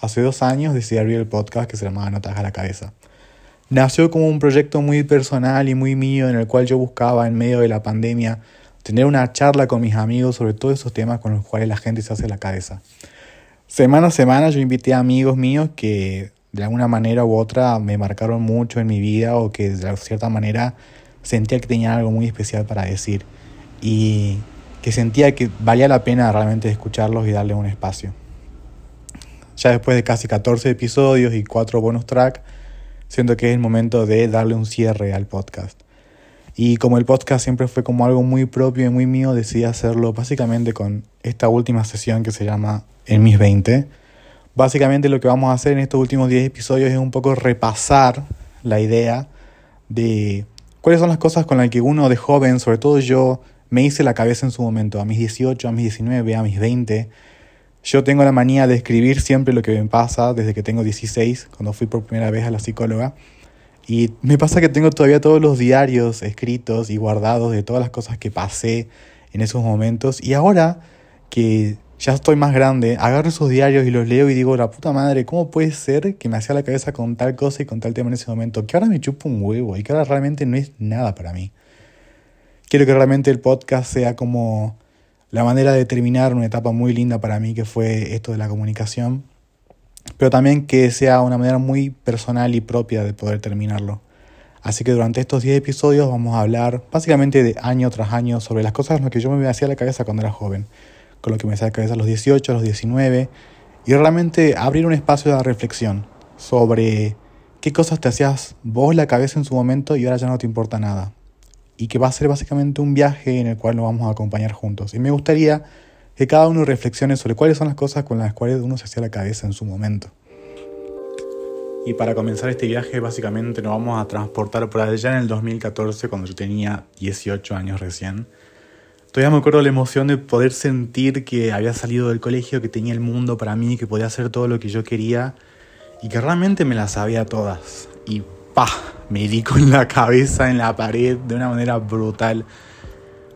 hace dos años decidí abrir el podcast que se llamaba Notas a la Cabeza. Nació como un proyecto muy personal y muy mío en el cual yo buscaba en medio de la pandemia tener una charla con mis amigos sobre todos esos temas con los cuales la gente se hace la cabeza. Semana a semana yo invité a amigos míos que de alguna manera u otra me marcaron mucho en mi vida o que de cierta manera sentía que tenían algo muy especial para decir y que sentía que valía la pena realmente escucharlos y darles un espacio. Ya después de casi 14 episodios y 4 bonus tracks, siento que es el momento de darle un cierre al podcast. Y como el podcast siempre fue como algo muy propio y muy mío, decidí hacerlo básicamente con esta última sesión que se llama En mis 20. Básicamente lo que vamos a hacer en estos últimos 10 episodios es un poco repasar la idea de cuáles son las cosas con las que uno de joven, sobre todo yo, me hice la cabeza en su momento, a mis 18, a mis 19, a mis 20. Yo tengo la manía de escribir siempre lo que me pasa desde que tengo 16, cuando fui por primera vez a la psicóloga. Y me pasa que tengo todavía todos los diarios escritos y guardados de todas las cosas que pasé en esos momentos. Y ahora que ya estoy más grande, agarro esos diarios y los leo y digo, la puta madre, ¿cómo puede ser que me hacía la cabeza con tal cosa y con tal tema en ese momento? Que ahora me chupo un huevo y que ahora realmente no es nada para mí. Quiero que realmente el podcast sea como la manera de terminar una etapa muy linda para mí que fue esto de la comunicación pero también que sea una manera muy personal y propia de poder terminarlo. Así que durante estos 10 episodios vamos a hablar básicamente de año tras año sobre las cosas en las que yo me hacía la cabeza cuando era joven, con lo que me hacía la cabeza a los 18, a los 19, y realmente abrir un espacio de reflexión sobre qué cosas te hacías vos la cabeza en su momento y ahora ya no te importa nada. Y que va a ser básicamente un viaje en el cual nos vamos a acompañar juntos. Y me gustaría que cada uno reflexione sobre cuáles son las cosas con las cuales uno se hacía la cabeza en su momento. Y para comenzar este viaje, básicamente nos vamos a transportar por allá en el 2014, cuando yo tenía 18 años recién. Todavía me acuerdo la emoción de poder sentir que había salido del colegio, que tenía el mundo para mí, que podía hacer todo lo que yo quería y que realmente me las sabía todas. Y pa, me di con la cabeza en la pared de una manera brutal.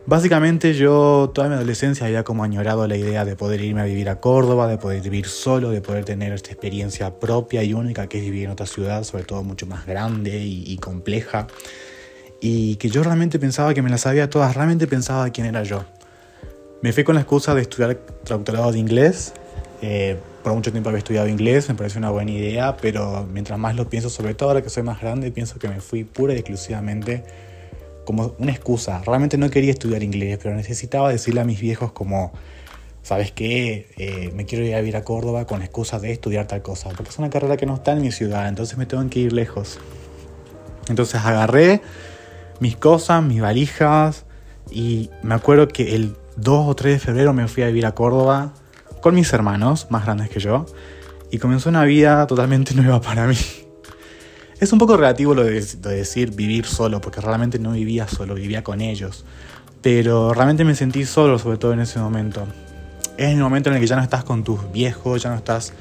Básicamente yo toda mi adolescencia había como añorado la idea de poder irme a vivir a Córdoba, de poder vivir solo, de poder tener esta experiencia propia y única que es vivir en otra ciudad, sobre todo mucho más grande y, compleja. Y que yo realmente pensaba que me las sabía todas, realmente pensaba quién era yo. Me fui con la excusa de estudiar traductorado de inglés. Eh, por mucho tiempo había estudiado inglés, me pareció una buena idea, pero mientras más lo pienso, sobre todo ahora que soy más grande, pienso que me fui pura y exclusivamente como una excusa. Realmente no quería estudiar inglés, pero necesitaba decirle a mis viejos como, ¿sabes qué? Eh, me quiero ir a vivir a Córdoba con excusa de estudiar tal cosa, porque es una carrera que no está en mi ciudad, entonces me tengo que ir lejos. Entonces agarré mis cosas, mis valijas, y me acuerdo que el 2 o 3 de febrero me fui a vivir a Córdoba con mis hermanos, más grandes que yo, y comenzó una vida totalmente nueva para mí. Es un poco relativo lo de, decir vivir solo, porque realmente no vivía solo, vivía con ellos. Pero realmente me sentí solo, sobre todo en ese momento. Es el momento en el que ya no estás con tus viejos, ya no estás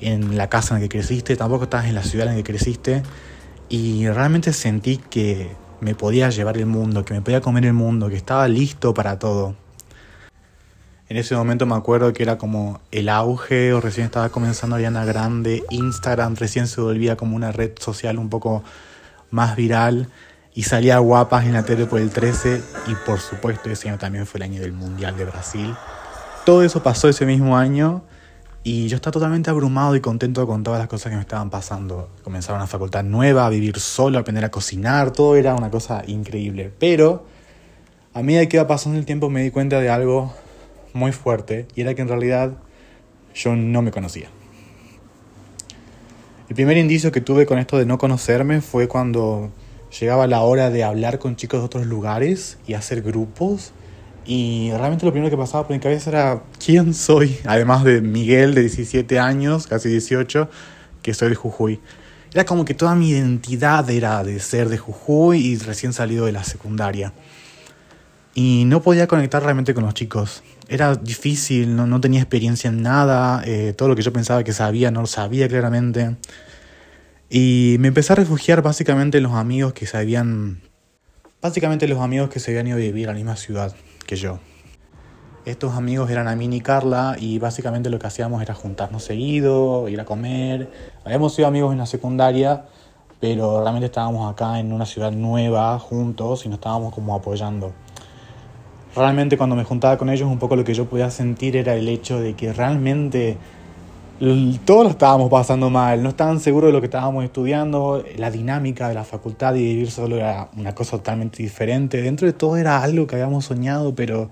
en la casa en la que creciste, tampoco estás en la ciudad en la que creciste. Y realmente sentí que me podía llevar el mundo, que me podía comer el mundo, que estaba listo para todo. En ese momento me acuerdo que era como el auge o recién estaba comenzando Ariana Grande, Instagram recién se volvía como una red social un poco más viral y salía guapas en la tele por el 13 y por supuesto ese año también fue el año del Mundial de Brasil. Todo eso pasó ese mismo año y yo estaba totalmente abrumado y contento con todas las cosas que me estaban pasando. Comenzar una facultad nueva, a vivir solo, aprender a cocinar, todo era una cosa increíble. Pero a medida que iba pasando el tiempo me di cuenta de algo muy fuerte y era que en realidad yo no me conocía. El primer indicio que tuve con esto de no conocerme fue cuando llegaba la hora de hablar con chicos de otros lugares y hacer grupos. Y realmente lo primero que pasaba por mi cabeza era quién soy, además de Miguel de 17 años, casi 18, que soy de Jujuy. Era como que toda mi identidad era de ser de Jujuy y recién salido de la secundaria. Y no podía conectar realmente con los chicos era difícil, no, no tenía experiencia en nada, eh, todo lo que yo pensaba que sabía no lo sabía claramente. Y me empecé a refugiar básicamente en los amigos que se habían... Básicamente los amigos que se habían ido a vivir a la misma ciudad que yo. Estos amigos eran Amin y Carla y básicamente lo que hacíamos era juntarnos seguido, ir a comer. Habíamos sido amigos en la secundaria, pero realmente estábamos acá en una ciudad nueva juntos y nos estábamos como apoyando. Realmente cuando me juntaba con ellos un poco lo que yo podía sentir era el hecho de que realmente todos lo estábamos pasando mal, no estaban seguros de lo que estábamos estudiando, la dinámica de la facultad y vivir solo era una cosa totalmente diferente. Dentro de todo era algo que habíamos soñado, pero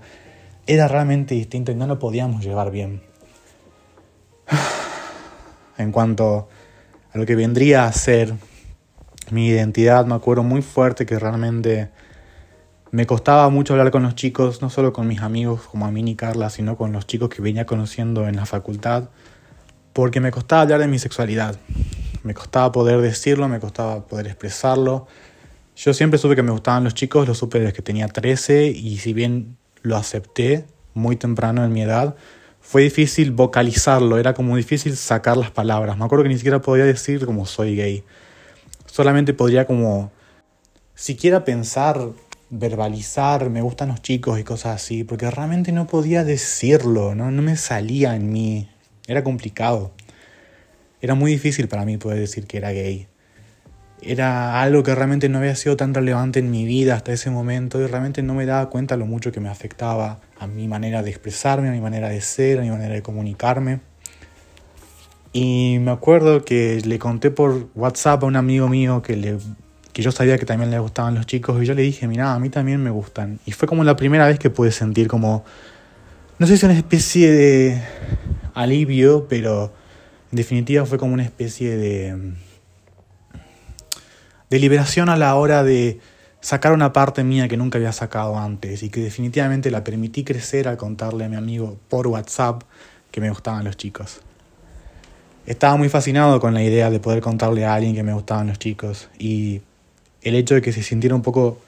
era realmente distinto y no lo podíamos llevar bien. En cuanto a lo que vendría a ser mi identidad, me acuerdo muy fuerte que realmente me costaba mucho hablar con los chicos, no solo con mis amigos como a mí y Carla, sino con los chicos que venía conociendo en la facultad porque me costaba hablar de mi sexualidad. Me costaba poder decirlo, me costaba poder expresarlo. Yo siempre supe que me gustaban los chicos, lo supe desde que tenía 13 y si bien lo acepté muy temprano en mi edad, fue difícil vocalizarlo, era como difícil sacar las palabras. Me acuerdo que ni siquiera podía decir como soy gay. Solamente podría como siquiera pensar, verbalizar, me gustan los chicos y cosas así, porque realmente no podía decirlo, no, no me salía en mí, era complicado. Era muy difícil para mí poder decir que era gay. Era algo que realmente no había sido tan relevante en mi vida hasta ese momento y realmente no me daba cuenta lo mucho que me afectaba a mi manera de expresarme, a mi manera de ser, a mi manera de comunicarme. Y me acuerdo que le conté por WhatsApp a un amigo mío que, le, que yo sabía que también le gustaban los chicos y yo le dije, mira, a mí también me gustan. Y fue como la primera vez que pude sentir como, no sé si una especie de alivio, pero en definitiva fue como una especie de, de liberación a la hora de sacar una parte mía que nunca había sacado antes y que definitivamente la permití crecer al contarle a mi amigo por WhatsApp que me gustaban los chicos. Estaba muy fascinado con la idea de poder contarle a alguien que me gustaban los chicos y el hecho de que se sintiera un poco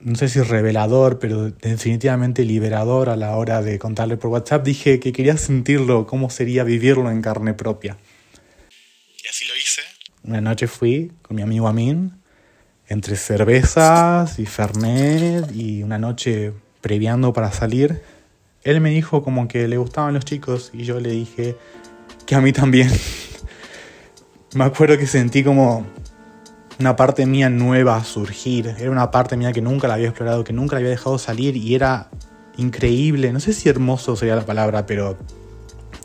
no sé si revelador, pero definitivamente liberador a la hora de contarle por WhatsApp, dije que quería sentirlo, cómo sería vivirlo en carne propia. Y así lo hice. Una noche fui con mi amigo Amin, entre cervezas y fernet y una noche previando para salir. Él me dijo como que le gustaban los chicos y yo le dije que a mí también. me acuerdo que sentí como una parte mía nueva surgir. Era una parte mía que nunca la había explorado, que nunca la había dejado salir y era increíble. No sé si hermoso sería la palabra, pero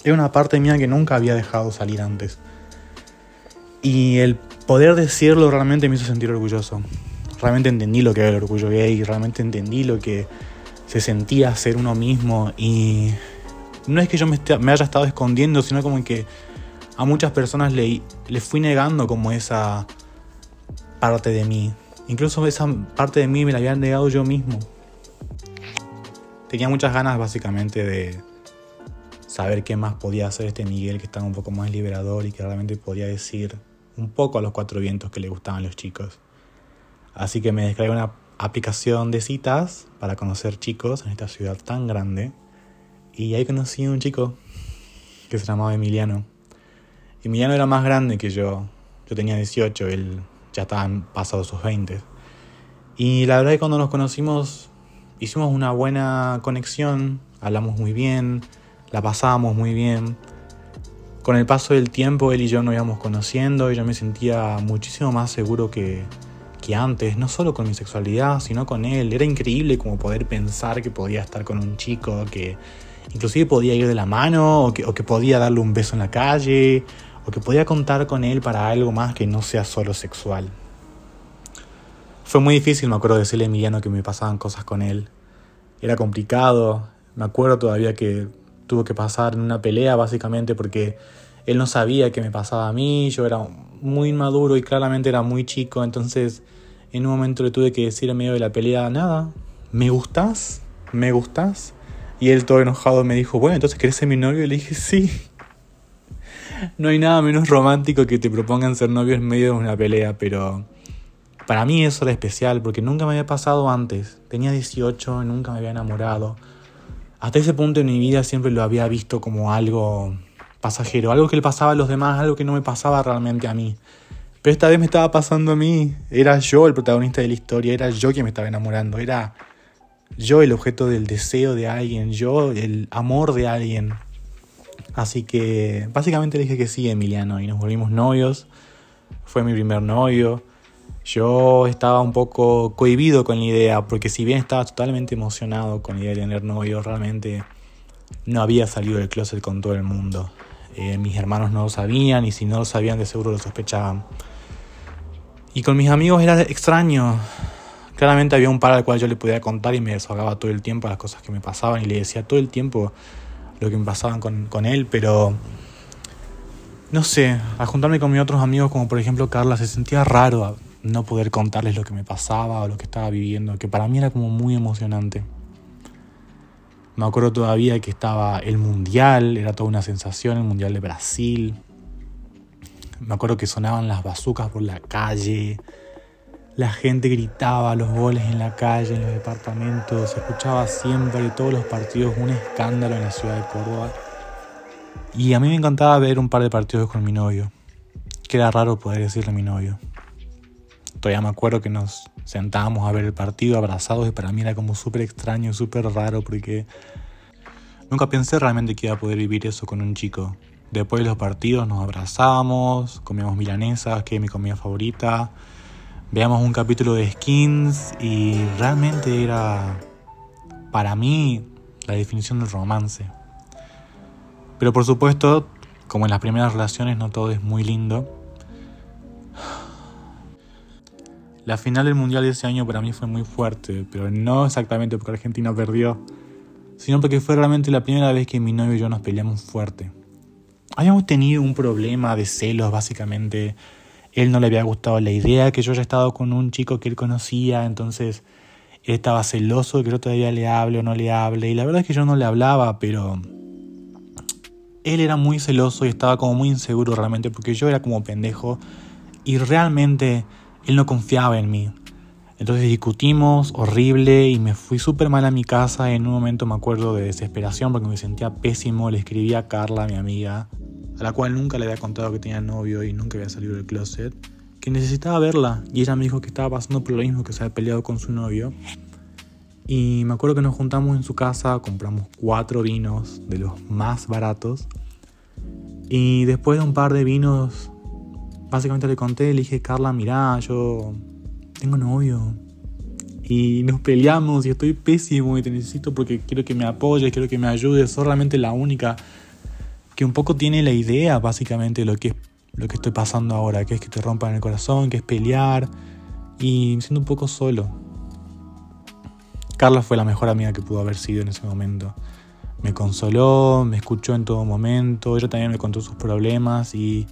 era una parte mía que nunca había dejado salir antes. Y el poder decirlo realmente me hizo sentir orgulloso. Realmente entendí lo que era el orgullo gay, realmente entendí lo que se sentía ser uno mismo y no es que yo me, me haya estado escondiendo, sino como que a muchas personas le, le fui negando como esa parte de mí. Incluso esa parte de mí me la había negado yo mismo. Tenía muchas ganas básicamente de saber qué más podía hacer este Miguel que estaba un poco más liberador y que realmente podía decir un poco a los cuatro vientos que le gustaban los chicos. Así que me descargué una aplicación de citas para conocer chicos en esta ciudad tan grande. Y ahí conocí a un chico que se llamaba Emiliano. Emiliano era más grande que yo. Yo tenía 18, él ya estaban pasados sus 20. Y la verdad es que cuando nos conocimos hicimos una buena conexión, hablamos muy bien, la pasábamos muy bien. Con el paso del tiempo él y yo nos íbamos conociendo y yo me sentía muchísimo más seguro que, que antes, no solo con mi sexualidad, sino con él. Era increíble como poder pensar que podía estar con un chico, que inclusive podía ir de la mano o que, o que podía darle un beso en la calle o que podía contar con él para algo más que no sea solo sexual. Fue muy difícil, me acuerdo, decirle a Emiliano que me pasaban cosas con él. Era complicado. Me acuerdo todavía que tuvo que pasar en una pelea, básicamente, porque él no sabía qué me pasaba a mí. Yo era muy inmaduro y claramente era muy chico. Entonces, en un momento le tuve que decir en medio de la pelea: Nada, ¿me gustas? ¿Me gustas? Y él, todo enojado, me dijo: Bueno, entonces, ¿querés ser mi novio? Y le dije: Sí. No hay nada menos romántico que te propongan ser novios en medio de una pelea, pero para mí eso era especial porque nunca me había pasado antes. Tenía 18, nunca me había enamorado. Hasta ese punto en mi vida siempre lo había visto como algo pasajero, algo que le pasaba a los demás, algo que no me pasaba realmente a mí. Pero esta vez me estaba pasando a mí. Era yo el protagonista de la historia, era yo quien me estaba enamorando, era yo el objeto del deseo de alguien, yo el amor de alguien. Así que básicamente dije que sí, Emiliano, y nos volvimos novios. Fue mi primer novio. Yo estaba un poco cohibido con la idea, porque si bien estaba totalmente emocionado con la idea de tener novio, realmente no había salido del closet con todo el mundo. Eh, mis hermanos no lo sabían y si no lo sabían de seguro lo sospechaban. Y con mis amigos era extraño. Claramente había un par al cual yo le podía contar y me desahogaba todo el tiempo las cosas que me pasaban y le decía todo el tiempo lo que me pasaban con, con él, pero no sé, al juntarme con mis otros amigos como por ejemplo Carla se sentía raro no poder contarles lo que me pasaba o lo que estaba viviendo, que para mí era como muy emocionante. Me acuerdo todavía que estaba el Mundial, era toda una sensación, el Mundial de Brasil. Me acuerdo que sonaban las bazucas por la calle, la gente gritaba los goles en la calle, en los departamentos, se escuchaba siempre todos los partidos un escándalo en la ciudad de Córdoba. Y a mí me encantaba ver un par de partidos con mi novio, que era raro poder decirle a mi novio. Todavía me acuerdo que nos sentábamos a ver el partido abrazados y para mí era como súper extraño, súper raro porque nunca pensé realmente que iba a poder vivir eso con un chico. Después de los partidos nos abrazábamos, comíamos milanesas, que es mi comida favorita, veíamos un capítulo de skins y realmente era para mí la definición del romance. Pero por supuesto, como en las primeras relaciones no todo es muy lindo, La final del Mundial de ese año para mí fue muy fuerte, pero no exactamente porque Argentina perdió, sino porque fue realmente la primera vez que mi novio y yo nos peleamos fuerte. Habíamos tenido un problema de celos, básicamente. Él no le había gustado la idea que yo haya estado con un chico que él conocía, entonces él estaba celoso de que yo todavía le hable o no le hable. Y la verdad es que yo no le hablaba, pero él era muy celoso y estaba como muy inseguro realmente porque yo era como pendejo y realmente él no confiaba en mí. Entonces discutimos horrible y me fui súper mal a mi casa. En un momento me acuerdo de desesperación porque me sentía pésimo. Le escribí a Carla, mi amiga, a la cual nunca le había contado que tenía novio y nunca había salido del closet, que necesitaba verla. Y ella me dijo que estaba pasando por lo mismo, que se había peleado con su novio. Y me acuerdo que nos juntamos en su casa, compramos cuatro vinos de los más baratos. Y después de un par de vinos básicamente le conté, le dije, Carla, mirá, yo tengo novio. Y nos peleamos y estoy pésimo y te necesito porque quiero que me apoyes, quiero que me ayudes. Sos realmente la única que un poco tiene la idea, básicamente, de lo que lo que estoy pasando ahora, que es que te rompan el corazón, que es pelear. Y me siento un poco solo. Carla fue la mejor amiga que pudo haber sido en ese momento. Me consoló, me escuchó en todo momento, ella también me contó sus problemas y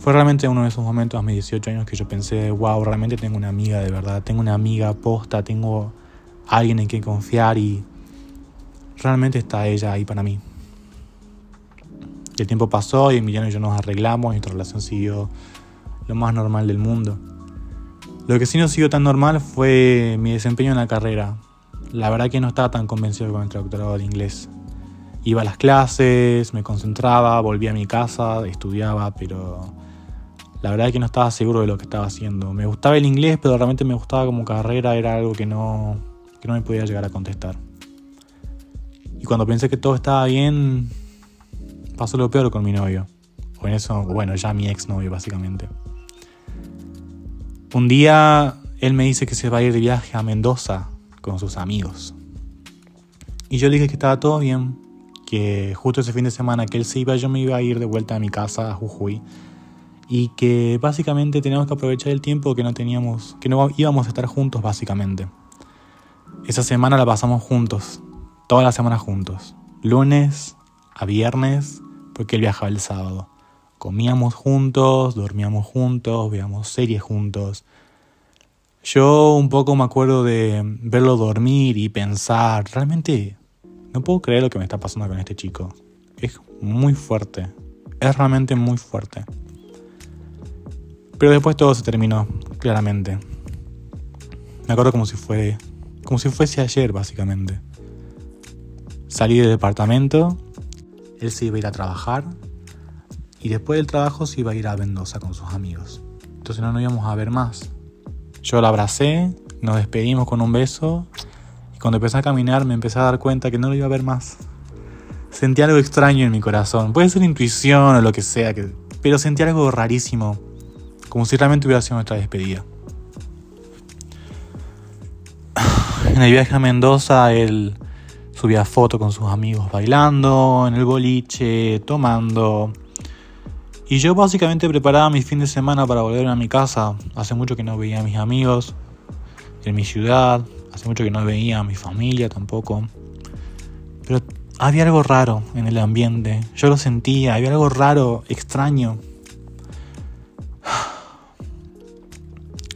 fue realmente uno de esos momentos a mis 18 años que yo pensé, wow, realmente tengo una amiga de verdad, tengo una amiga posta, tengo alguien en quien confiar y realmente está ella ahí para mí. El tiempo pasó y Emiliano y yo nos arreglamos y nuestra relación siguió lo más normal del mundo. Lo que sí no siguió tan normal fue mi desempeño en la carrera. La verdad que no estaba tan convencido con el doctorado de inglés. Iba a las clases, me concentraba, volvía a mi casa, estudiaba, pero la verdad que no estaba seguro de lo que estaba haciendo. Me gustaba el inglés, pero realmente me gustaba como carrera, era algo que no, que no me podía llegar a contestar. Y cuando pensé que todo estaba bien, pasó lo peor con mi novio. O en eso, bueno, ya mi ex novio básicamente. Un día él me dice que se va a ir de viaje a Mendoza con sus amigos. Y yo le dije que estaba todo bien, que justo ese fin de semana que él se iba, yo me iba a ir de vuelta a mi casa a Jujuy y que básicamente teníamos que aprovechar el tiempo que no teníamos, que no íbamos a estar juntos básicamente. Esa semana la pasamos juntos, toda la semana juntos, lunes a viernes, porque él viajaba el sábado. Comíamos juntos, dormíamos juntos, veíamos series juntos. Yo un poco me acuerdo de verlo dormir y pensar, realmente no puedo creer lo que me está pasando con este chico. Es muy fuerte, es realmente muy fuerte. Pero después todo se terminó, claramente. Me acuerdo como si fue. como si fuese ayer, básicamente. Salí del departamento, él se iba a ir a trabajar, y después del trabajo se iba a ir a Mendoza con sus amigos. Entonces no nos íbamos a ver más. Yo la abracé, nos despedimos con un beso, y cuando empecé a caminar me empecé a dar cuenta que no lo iba a ver más. Sentí algo extraño en mi corazón. Puede ser intuición o lo que sea, que, pero sentí algo rarísimo. Como si realmente hubiera sido nuestra despedida. En el viaje a Mendoza, él subía fotos con sus amigos bailando, en el boliche, tomando. Y yo básicamente preparaba mi fin de semana para volver a mi casa. Hace mucho que no veía a mis amigos en mi ciudad. Hace mucho que no veía a mi familia tampoco. Pero había algo raro en el ambiente. Yo lo sentía, había algo raro, extraño.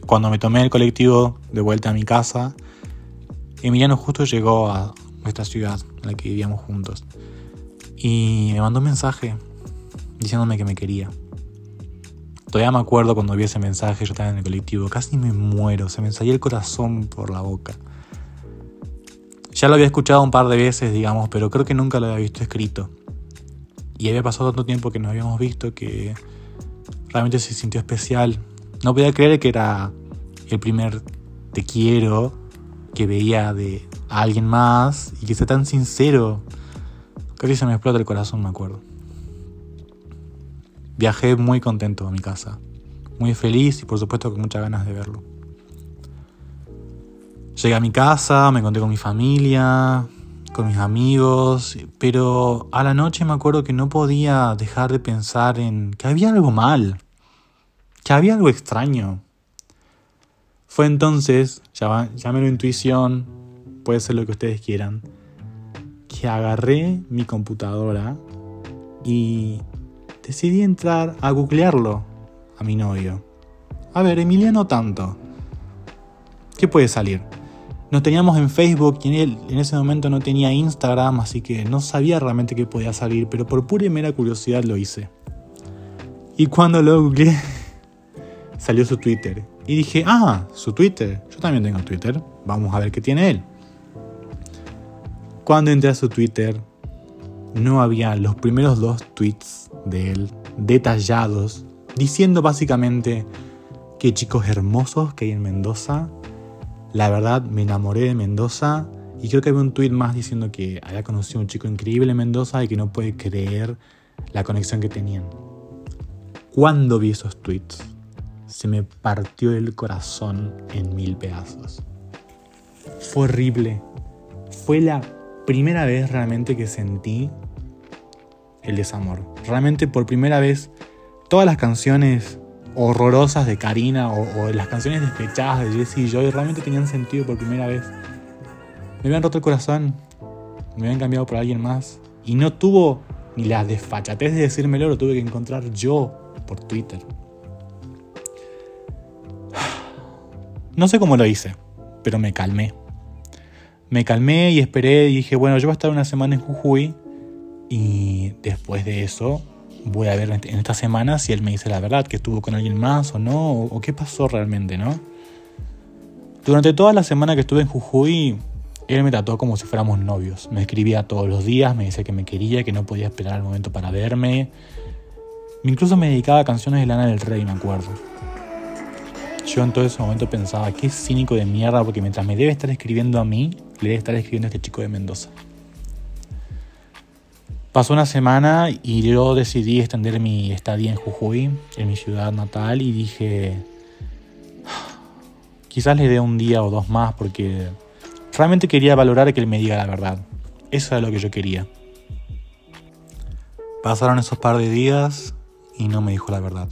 Cuando me tomé el colectivo de vuelta a mi casa, Emiliano justo llegó a nuestra ciudad, en la que vivíamos juntos. Y me mandó un mensaje diciéndome que me quería. Todavía me acuerdo cuando vi ese mensaje, yo estaba en el colectivo, casi me muero, se me salía el corazón por la boca. Ya lo había escuchado un par de veces, digamos, pero creo que nunca lo había visto escrito. Y había pasado tanto tiempo que nos habíamos visto que realmente se sintió especial. No podía creer que era el primer te quiero que veía de alguien más y que sea tan sincero. Casi se me explota el corazón, me acuerdo. Viajé muy contento a mi casa, muy feliz y por supuesto con muchas ganas de verlo. Llegué a mi casa, me encontré con mi familia, con mis amigos, pero a la noche me acuerdo que no podía dejar de pensar en que había algo mal, que había algo extraño. Fue entonces, llámelo intuición, puede ser lo que ustedes quieran, que agarré mi computadora y decidí entrar a googlearlo a mi novio. A ver, Emiliano tanto. ¿Qué puede salir? Nos teníamos en Facebook y él en ese momento no tenía Instagram, así que no sabía realmente qué podía salir, pero por pura y mera curiosidad lo hice. Y cuando lo googleé, salió su Twitter. Y dije, ah, su Twitter. Yo también tengo Twitter. Vamos a ver qué tiene él. Cuando entré a su Twitter, no había los primeros dos tweets de él detallados, diciendo básicamente que chicos hermosos que hay en Mendoza. La verdad, me enamoré de Mendoza y creo que había un tweet más diciendo que había conocido a un chico increíble en Mendoza y que no puede creer la conexión que tenían. Cuando vi esos tweets, se me partió el corazón en mil pedazos. Fue horrible. Fue la primera vez realmente que sentí el desamor. Realmente por primera vez todas las canciones horrorosas de Karina o, las canciones despechadas de Jesse y Joy realmente tenían sentido por primera vez. Me habían roto el corazón, me habían cambiado por alguien más y no tuvo ni la desfachatez de decírmelo, lo tuve que encontrar yo por Twitter. No sé cómo lo hice, pero me calmé me calmé y esperé y dije, bueno, yo voy a estar una semana en Jujuy y después de eso voy a ver en esta semana si él me dice la verdad, que estuvo con alguien más o no, o, qué pasó realmente, ¿no? Durante toda la semana que estuve en Jujuy, él me trató como si fuéramos novios. Me escribía todos los días, me decía que me quería, que no podía esperar el momento para verme. Incluso me dedicaba a canciones de Lana del Rey, me acuerdo. Yo en todo ese momento pensaba, qué cínico de mierda, porque mientras me debe estar escribiendo a mí, le debe estar escribiendo a este chico de Mendoza. Pasó una semana y yo decidí extender mi estadía en Jujuy, en mi ciudad natal, y dije, quizás le dé un día o dos más porque realmente quería valorar que él me diga la verdad. Eso era lo que yo quería. Pasaron esos par de días y no me dijo la verdad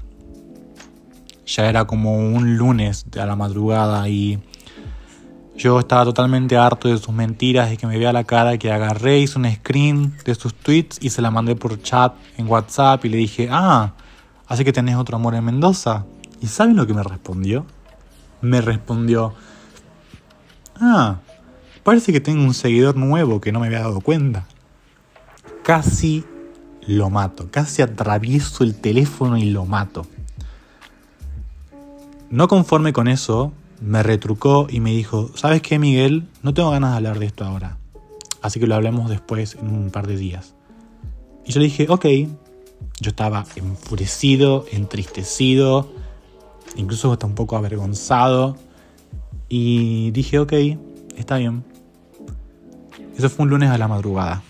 ya era como un lunes a la madrugada y yo estaba totalmente harto de sus mentiras y que me vea la cara que agarré, hice un screen de sus tweets y se la mandé por chat en WhatsApp y le dije, ah, así que tenés otro amor en Mendoza. ¿Y saben lo que me respondió? Me respondió, ah, parece que tengo un seguidor nuevo que no me había dado cuenta. Casi lo mato, casi atravieso el teléfono y lo mato. No conforme con eso, me retrucó y me dijo, ¿sabes qué, Miguel? No tengo ganas de hablar de esto ahora. Así que lo hablemos después en un par de días. Y yo dije, ok. Yo estaba enfurecido, entristecido, incluso hasta un poco avergonzado. Y dije, ok, está bien. Eso fue un lunes a la madrugada.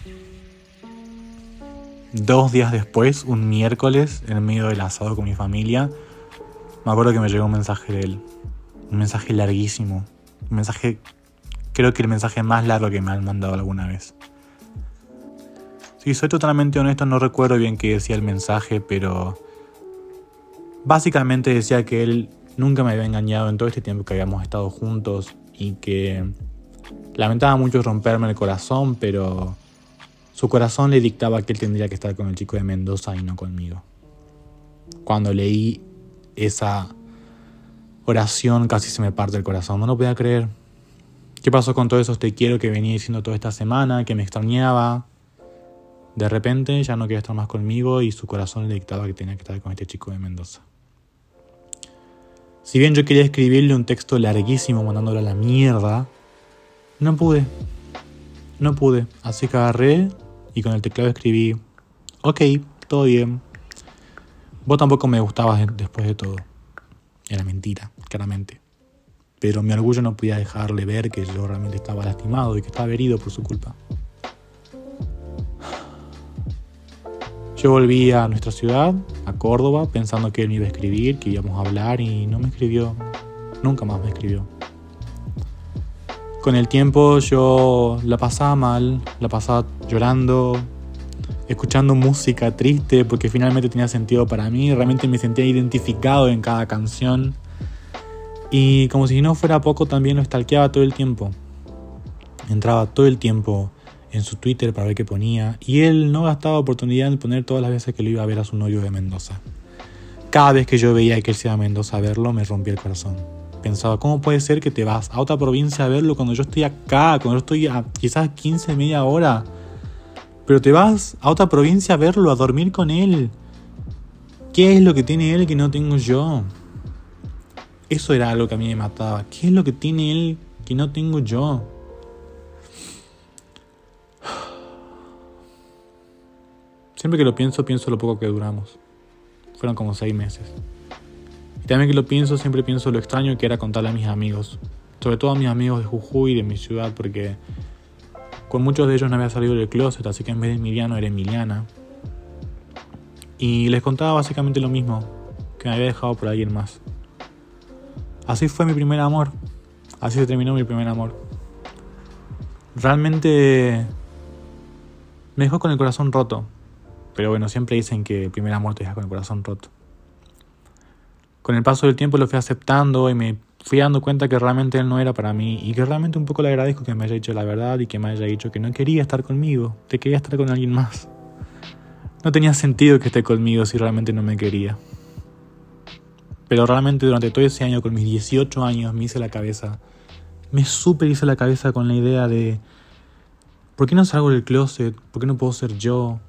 Dos días después, un miércoles, en medio del asado con mi familia, me acuerdo que me llegó un mensaje de él. Un mensaje larguísimo. Un mensaje, creo que el mensaje más largo que me han mandado alguna vez. Si soy totalmente honesto, no recuerdo bien qué decía el mensaje, pero básicamente decía que él nunca me había engañado en todo este tiempo que habíamos estado juntos y que lamentaba mucho romperme el corazón, pero su corazón le dictaba que él tendría que estar con el chico de Mendoza y no conmigo. Cuando leí esa oración casi se me parte el corazón, no lo podía creer. ¿Qué pasó con todos esos te quiero que venía diciendo toda esta semana, que me extrañaba? De repente ya no quería estar más conmigo y su corazón le dictaba que tenía que estar con este chico de Mendoza. Si bien yo quería escribirle un texto larguísimo mandándolo a la mierda, no pude. No pude. Así que agarré y con el teclado escribí, ok, todo bien. Vos tampoco me gustabas después de todo. Era mentira, claramente. Pero mi orgullo no podía dejarle ver que yo realmente estaba lastimado y que estaba herido por su culpa. Yo volví a nuestra ciudad, a Córdoba, pensando que él me iba a escribir, que íbamos a hablar y no me escribió. Nunca más me escribió. Con el tiempo yo la pasaba mal, la pasaba llorando, escuchando música triste porque finalmente tenía sentido para mí, realmente me sentía identificado en cada canción. Y como si no fuera poco, también lo stalkeaba todo el tiempo. Entraba todo el tiempo en su Twitter para ver qué ponía, y él no gastaba oportunidad en poner todas las veces que lo iba a ver a su novio de Mendoza. Cada vez que yo veía que él se iba a Mendoza a verlo, me rompía el corazón. Pensaba, ¿cómo puede ser que te vas a otra provincia a verlo cuando yo estoy acá, cuando yo estoy a quizás 15, media hora? Pero te vas a otra provincia a verlo, a dormir con él. ¿Qué es lo que tiene él que no tengo yo? Eso era algo que a mí me mataba. ¿Qué es lo que tiene él que no tengo yo? Siempre que lo pienso, pienso lo poco que duramos. Fueron como seis meses. Y también que lo pienso, siempre pienso lo extraño que era contarle a mis amigos. Sobre todo a mis amigos de Jujuy, de mi ciudad, porque con muchos de ellos no había salido del closet, así que en vez de Emiliano era Emiliana. Y les contaba básicamente lo mismo, que me había dejado por alguien más. Así fue mi primer amor. Así se terminó mi primer amor. Realmente me dejó con el corazón roto. Pero bueno, siempre dicen que el primer amor te deja con el corazón roto. Con el paso del tiempo lo fui aceptando y me fui dando cuenta que realmente él no era para mí y que realmente un poco le agradezco que me haya dicho la verdad y que me haya dicho que no quería estar conmigo, que quería estar con alguien más. No tenía sentido que esté conmigo si realmente no me quería. Pero realmente durante todo ese año, con mis 18 años, me hice la cabeza, me súper hice la cabeza con la idea de, ¿por qué no salgo del closet? ¿Por qué no puedo ser yo?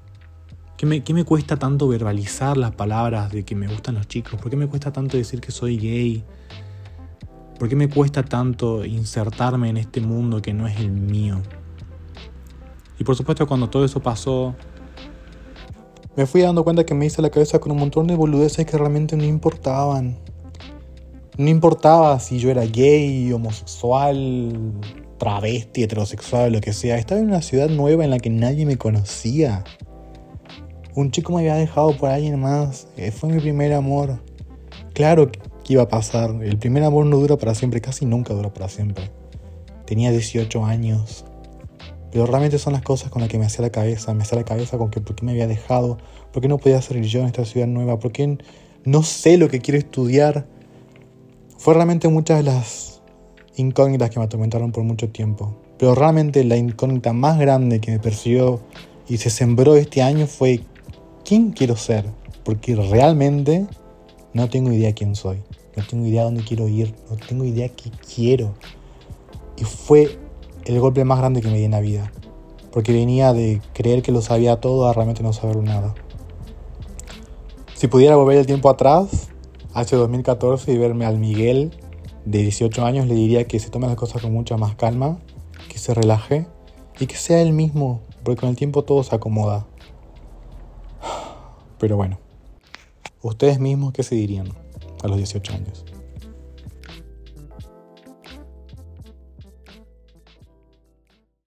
¿Qué me, me, cuesta tanto verbalizar las palabras de que me gustan los chicos? ¿Por qué me cuesta tanto decir que soy gay? ¿Por qué me cuesta tanto insertarme en este mundo que no es el mío? Y por supuesto cuando todo eso pasó, me fui dando cuenta que me hice la cabeza con un montón de boludeces que realmente no importaban. No importaba si yo era gay, homosexual, travesti, heterosexual, lo que sea. Estaba en una ciudad nueva en la que nadie me conocía. Un chico me había dejado por alguien más. Eh, fue mi primer amor. Claro iba a pasar. El primer amor no dura para siempre, casi nunca dura para siempre. Tenía 18 años. Pero realmente son las cosas con las que me hacía la cabeza. Me hacía la cabeza con que por qué me había dejado, por qué no podía ser yo en esta ciudad nueva, por qué no sé lo que quiero estudiar. Fue realmente muchas de las incógnitas que me atormentaron por mucho tiempo. Pero realmente la incógnita más grande que me persiguió y se sembró este año fue quién quiero ser, porque realmente no tengo idea quién soy, no tengo idea dónde quiero ir, no tengo idea qué quiero. Y fue el golpe más grande que me di en la vida, porque venía de creer que lo sabía todo a realmente no saber nada. Si pudiera volver el tiempo atrás, hacia 2014, y verme al Miguel de 18 años, le diría que se tome las cosas con mucha más calma, que se relaje y que sea él mismo, porque con el tiempo todo se acomoda. Pero bueno, ustedes mismos, ¿qué se dirían a los 18 años?